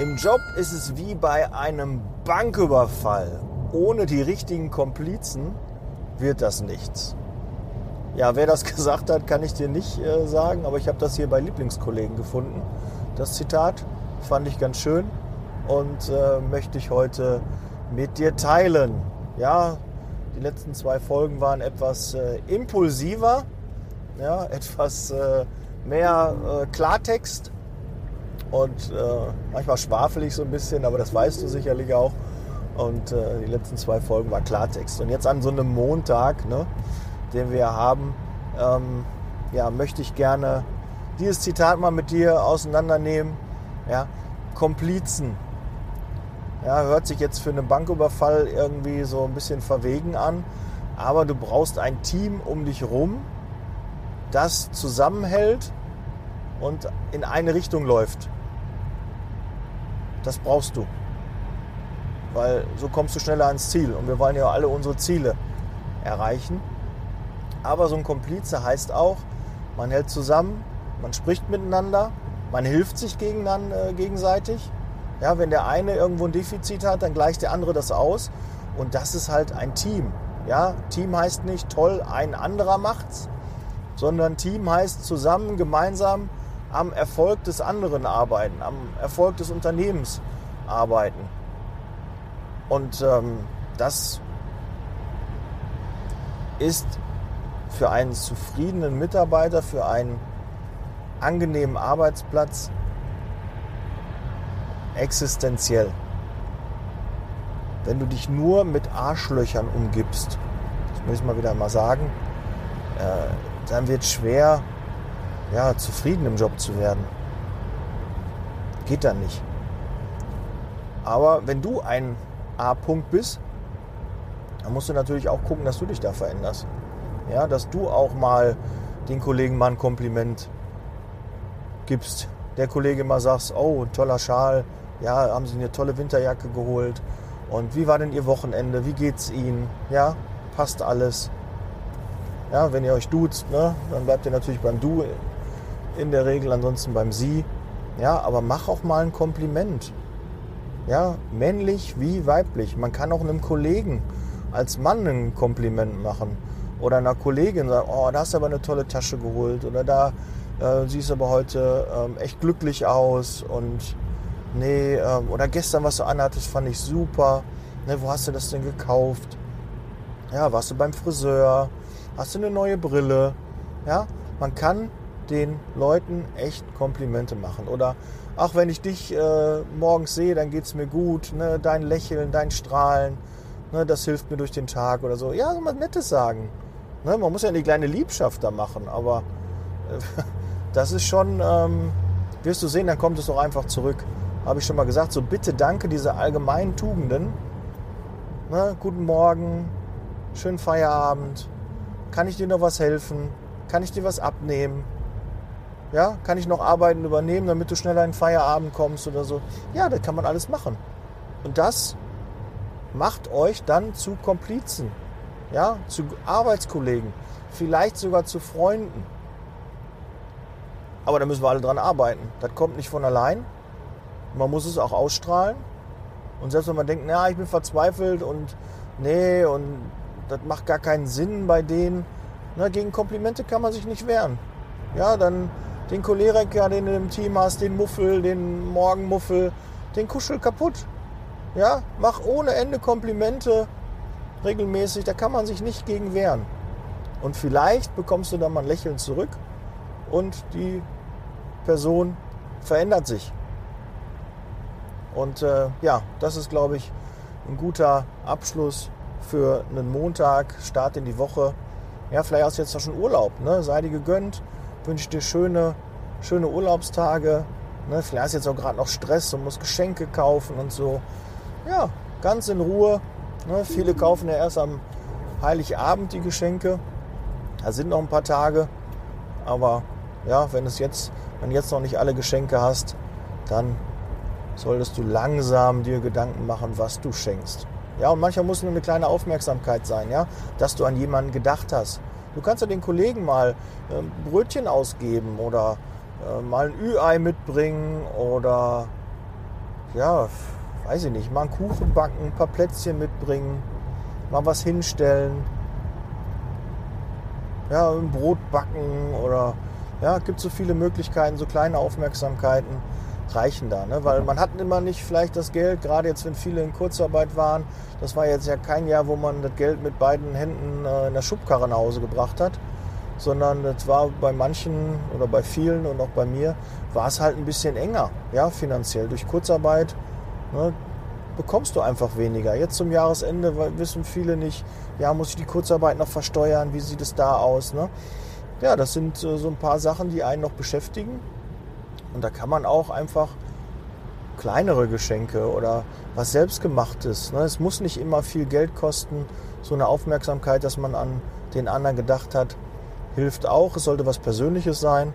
Im Job ist es wie bei einem Banküberfall. Ohne die richtigen Komplizen wird das nichts. Ja, wer das gesagt hat, kann ich dir nicht äh, sagen, aber ich habe das hier bei Lieblingskollegen gefunden. Das Zitat fand ich ganz schön und äh, möchte ich heute mit dir teilen. Ja, die letzten zwei Folgen waren etwas äh, impulsiver, ja, etwas äh, mehr äh, Klartext und äh, manchmal schwafelig so ein bisschen, aber das weißt du sicherlich auch. Und äh, die letzten zwei Folgen war Klartext. Und jetzt an so einem Montag, ne, den wir haben, ähm, ja, möchte ich gerne dieses Zitat mal mit dir auseinandernehmen. Ja, Komplizen. Ja, hört sich jetzt für einen Banküberfall irgendwie so ein bisschen verwegen an, aber du brauchst ein Team um dich rum, das zusammenhält und in eine Richtung läuft. Das brauchst du. Weil so kommst du schneller ans Ziel. Und wir wollen ja alle unsere Ziele erreichen. Aber so ein Komplize heißt auch, man hält zusammen, man spricht miteinander, man hilft sich äh, gegenseitig. Ja, wenn der eine irgendwo ein Defizit hat, dann gleicht der andere das aus. Und das ist halt ein Team. Ja, Team heißt nicht toll, ein anderer macht's, sondern Team heißt zusammen, gemeinsam am Erfolg des anderen arbeiten, am Erfolg des Unternehmens arbeiten. Und ähm, das ist für einen zufriedenen Mitarbeiter, für einen angenehmen Arbeitsplatz existenziell. Wenn du dich nur mit Arschlöchern umgibst, das muss ich mal wieder mal sagen, äh, dann wird es schwer, ja, zufrieden im Job zu werden. Geht dann nicht. Aber wenn du ein A-Punkt bist, dann musst du natürlich auch gucken, dass du dich da veränderst. Ja, dass du auch mal den Kollegen mal ein Kompliment gibst. Der Kollege mal sagst, oh, toller Schal, ja, haben sie eine tolle Winterjacke geholt. Und wie war denn Ihr Wochenende? Wie geht's Ihnen? Ja, passt alles. Ja, wenn ihr euch duzt, ne, dann bleibt ihr natürlich beim Du in der Regel, ansonsten beim Sie. Ja, aber mach auch mal ein Kompliment. Ja, männlich wie weiblich. Man kann auch einem Kollegen als Mann ein Kompliment machen. Oder einer Kollegin sagen, oh, da hast du aber eine tolle Tasche geholt. Oder da äh, siehst du aber heute ähm, echt glücklich aus. Und nee, ähm, oder gestern, was du anhattest, fand ich super. Ne, wo hast du das denn gekauft? Ja, warst du beim Friseur? Hast du eine neue Brille? Ja, man kann den Leuten echt Komplimente machen. Oder auch wenn ich dich äh, morgens sehe, dann geht es mir gut. Ne? Dein Lächeln, dein Strahlen, ne? das hilft mir durch den Tag oder so. Ja, mal Nettes sagen. Ne? Man muss ja eine kleine Liebschaft da machen, aber äh, das ist schon, ähm, wirst du sehen, dann kommt es doch einfach zurück. Habe ich schon mal gesagt, so bitte danke diese allgemeinen Tugenden. Ne? Guten Morgen, schönen Feierabend. Kann ich dir noch was helfen? Kann ich dir was abnehmen? Ja, kann ich noch Arbeiten übernehmen, damit du schneller in Feierabend kommst oder so? Ja, das kann man alles machen. Und das macht euch dann zu Komplizen, ja, zu Arbeitskollegen, vielleicht sogar zu Freunden. Aber da müssen wir alle dran arbeiten. Das kommt nicht von allein. Man muss es auch ausstrahlen. Und selbst wenn man denkt, na, ich bin verzweifelt und nee, und das macht gar keinen Sinn bei denen, na, gegen Komplimente kann man sich nicht wehren. Ja, dann den Choleriker, den du im Team hast, den Muffel, den Morgenmuffel, den Kuschel kaputt. Ja, mach ohne Ende Komplimente regelmäßig, da kann man sich nicht gegen wehren. Und vielleicht bekommst du dann mal ein Lächeln zurück und die Person verändert sich. Und äh, ja, das ist, glaube ich, ein guter Abschluss für einen Montag, Start in die Woche. Ja, vielleicht hast du jetzt doch schon Urlaub, ne? sei dir gegönnt wünsche dir schöne, schöne Urlaubstage. Ne, vielleicht hast du jetzt auch gerade noch Stress und musst Geschenke kaufen und so. Ja, ganz in Ruhe. Ne, viele kaufen ja erst am Heiligabend die Geschenke. Da sind noch ein paar Tage. Aber ja, wenn es jetzt, wenn jetzt noch nicht alle Geschenke hast, dann solltest du langsam dir Gedanken machen, was du schenkst. Ja, und manchmal muss nur eine kleine Aufmerksamkeit sein, ja, dass du an jemanden gedacht hast, Du kannst ja den Kollegen mal äh, Brötchen ausgeben oder äh, mal ein Ü-Ei mitbringen oder ja, weiß ich nicht, mal einen Kuchen backen, ein paar Plätzchen mitbringen, mal was hinstellen, ja, ein Brot backen oder ja, gibt so viele Möglichkeiten, so kleine Aufmerksamkeiten reichen da, ne? weil man hat immer nicht vielleicht das Geld, gerade jetzt, wenn viele in Kurzarbeit waren, das war jetzt ja kein Jahr, wo man das Geld mit beiden Händen äh, in der Schubkarre nach Hause gebracht hat, sondern das war bei manchen oder bei vielen und auch bei mir, war es halt ein bisschen enger, ja, finanziell. Durch Kurzarbeit ne, bekommst du einfach weniger. Jetzt zum Jahresende wissen viele nicht, ja, muss ich die Kurzarbeit noch versteuern, wie sieht es da aus, ne? Ja, das sind äh, so ein paar Sachen, die einen noch beschäftigen. Und da kann man auch einfach kleinere Geschenke oder was selbstgemachtes. Ne? Es muss nicht immer viel Geld kosten. So eine Aufmerksamkeit, dass man an den anderen gedacht hat, hilft auch. Es sollte was Persönliches sein.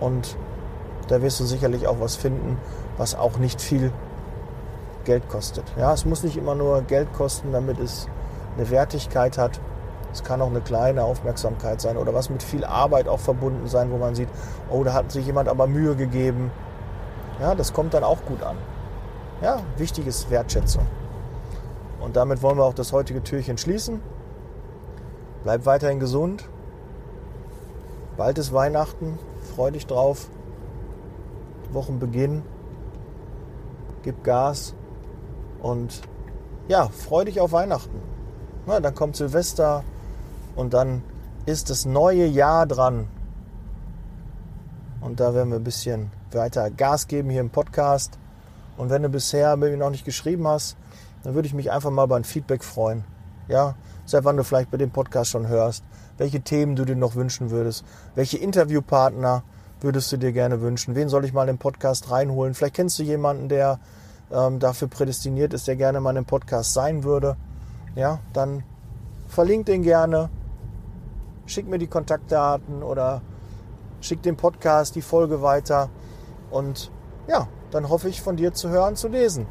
Und da wirst du sicherlich auch was finden, was auch nicht viel Geld kostet. Ja, es muss nicht immer nur Geld kosten, damit es eine Wertigkeit hat. Es kann auch eine kleine Aufmerksamkeit sein oder was mit viel Arbeit auch verbunden sein, wo man sieht, oh, da hat sich jemand aber Mühe gegeben. Ja, das kommt dann auch gut an. Ja, wichtig ist Wertschätzung. Und damit wollen wir auch das heutige Türchen schließen. Bleib weiterhin gesund. Bald ist Weihnachten. Freu dich drauf. Wochenbeginn. Gib Gas. Und ja, freu dich auf Weihnachten. Na, dann kommt Silvester, und dann ist das neue Jahr dran. Und da werden wir ein bisschen weiter Gas geben hier im Podcast. Und wenn du bisher mir noch nicht geschrieben hast, dann würde ich mich einfach mal über ein Feedback freuen. Ja, seit wann du vielleicht bei dem Podcast schon hörst, welche Themen du dir noch wünschen würdest, welche Interviewpartner würdest du dir gerne wünschen, wen soll ich mal in den Podcast reinholen. Vielleicht kennst du jemanden, der ähm, dafür prädestiniert ist, der gerne mal in einem Podcast sein würde. Ja, dann verlink den gerne, schick mir die Kontaktdaten oder schick den Podcast, die Folge weiter. Und ja, dann hoffe ich von dir zu hören, zu lesen.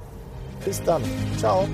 Bis dann. Ciao.